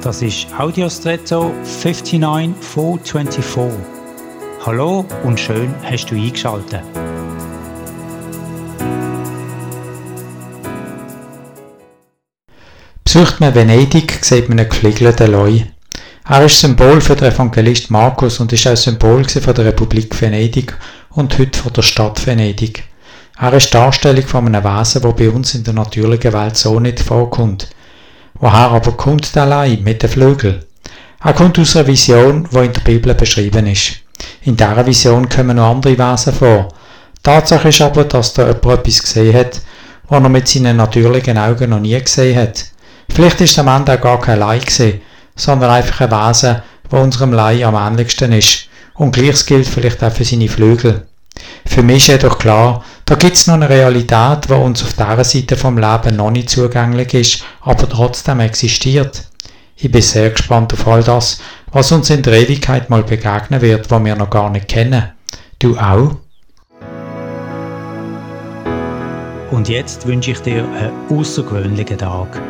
Das ist Audiostretto 59424. Hallo und schön hast du eingeschaltet. Besucht man Venedig, sieht man einen geflügelten Leu. Er ist Symbol für den Evangelist Markus und ist auch Symbol für die Republik Venedig und heute für der Stadt Venedig. Er ist Darstellung von einem Wesen, das bei uns in der natürlichen Welt so nicht vorkommt. Woher aber kommt der Leib mit den Flügeln? Er kommt aus einer Vision, die in der Bibel beschrieben ist. In dieser Vision kommen noch andere Wesen vor. Tatsache ist aber, dass da jemand etwas gesehen hat, was er mit seinen natürlichen Augen noch nie gesehen hat. Vielleicht ist am Ende auch gar kein Leih gesehen, sondern einfach ein Wesen, das unserem Leih am ähnlichsten ist. Und gleiches gilt vielleicht auch für seine Flügel. Für mich ist jedoch klar, da gibt es noch eine Realität, die uns auf dieser Seite vom Leben noch nicht zugänglich ist, aber trotzdem existiert. Ich bin sehr gespannt auf all das, was uns in der Ewigkeit mal begegnen wird, was wir noch gar nicht kennen. Du auch? Und jetzt wünsche ich dir einen außergewöhnlichen Tag.